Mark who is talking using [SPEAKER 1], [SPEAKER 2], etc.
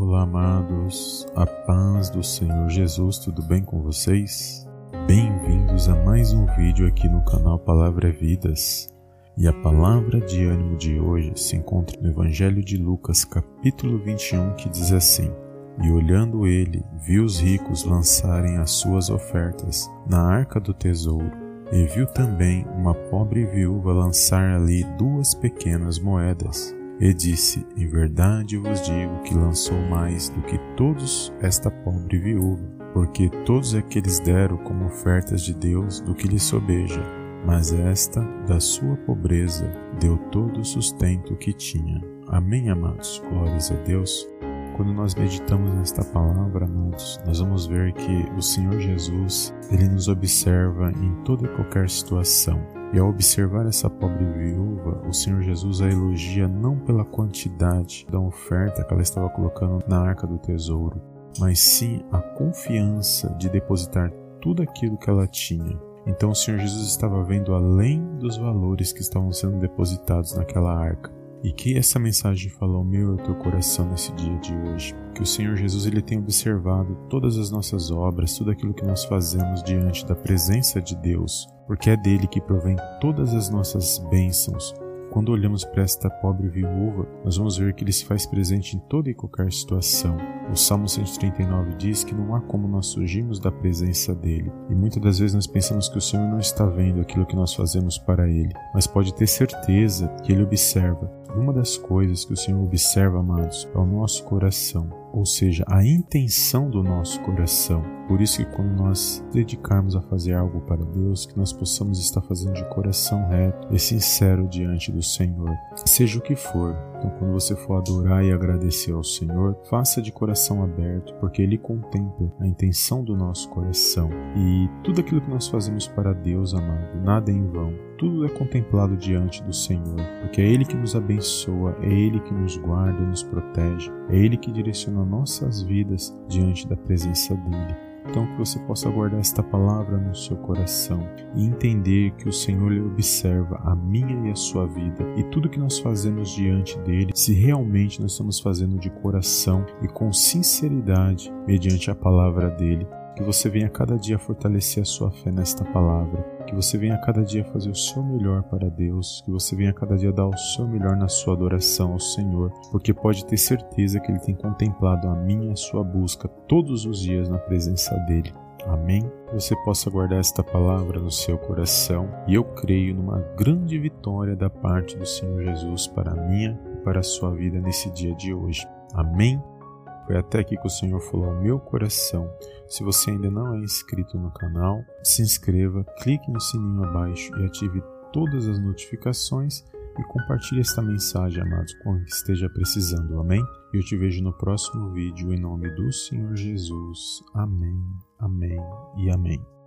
[SPEAKER 1] Olá, amados, a paz do Senhor Jesus, tudo bem com vocês? Bem-vindos a mais um vídeo aqui no canal Palavra é Vidas. E a palavra de ânimo de hoje se encontra no Evangelho de Lucas, capítulo 21, que diz assim: E olhando ele, viu os ricos lançarem as suas ofertas na arca do tesouro, e viu também uma pobre viúva lançar ali duas pequenas moedas e disse: Em verdade vos digo que lançou mais do que todos esta pobre viúva, porque todos aqueles deram como ofertas de Deus do que lhe sobeja, mas esta, da sua pobreza, deu todo o sustento que tinha. Amém, amados? Glórias a Deus. Quando nós meditamos nesta palavra, amados, nós vamos ver que o Senhor Jesus, ele nos observa em toda e qualquer situação. E ao observar essa pobre viúva, o Senhor Jesus a elogia não pela quantidade da oferta que ela estava colocando na arca do tesouro, mas sim a confiança de depositar tudo aquilo que ela tinha. Então o Senhor Jesus estava vendo além dos valores que estavam sendo depositados naquela arca. E que essa mensagem fala ao meu e teu coração nesse dia de hoje. Que o Senhor Jesus ele tem observado todas as nossas obras, tudo aquilo que nós fazemos diante da presença de Deus, porque é dele que provém todas as nossas bênçãos. Quando olhamos para esta pobre viúva, nós vamos ver que ele se faz presente em toda e qualquer situação. O Salmo 139 diz que não há como nós fugirmos da presença dele, e muitas das vezes nós pensamos que o Senhor não está vendo aquilo que nós fazemos para ele, mas pode ter certeza que ele observa. Uma das coisas que o Senhor observa, amados, é o nosso coração, ou seja, a intenção do nosso coração. Por isso que quando nós dedicarmos a fazer algo para Deus, que nós possamos estar fazendo de coração reto e sincero diante do Senhor, seja o que for. Então, quando você for adorar e agradecer ao Senhor, faça de coração aberto, porque Ele contempla a intenção do nosso coração. E tudo aquilo que nós fazemos para Deus, amado, nada é em vão. Tudo é contemplado diante do Senhor, porque é Ele que nos abençoa, é Ele que nos guarda nos protege, é Ele que direciona nossas vidas diante da presença dEle. Então, que você possa guardar esta palavra no seu coração e entender que o Senhor lhe observa a minha e a sua vida e tudo que nós fazemos diante dele, se realmente nós estamos fazendo de coração e com sinceridade mediante a palavra dele que você venha cada dia fortalecer a sua fé nesta palavra, que você venha cada dia fazer o seu melhor para Deus, que você venha cada dia dar o seu melhor na sua adoração ao Senhor, porque pode ter certeza que Ele tem contemplado a minha e a sua busca todos os dias na presença dEle. Amém? Que você possa guardar esta palavra no seu coração e eu creio numa grande vitória da parte do Senhor Jesus para a minha e para a sua vida nesse dia de hoje. Amém? Foi até aqui que o Senhor falou ao meu coração. Se você ainda não é inscrito no canal, se inscreva, clique no sininho abaixo e ative todas as notificações e compartilhe esta mensagem, amados, com quem esteja precisando. Amém? Eu te vejo no próximo vídeo em nome do Senhor Jesus. Amém, amém e amém.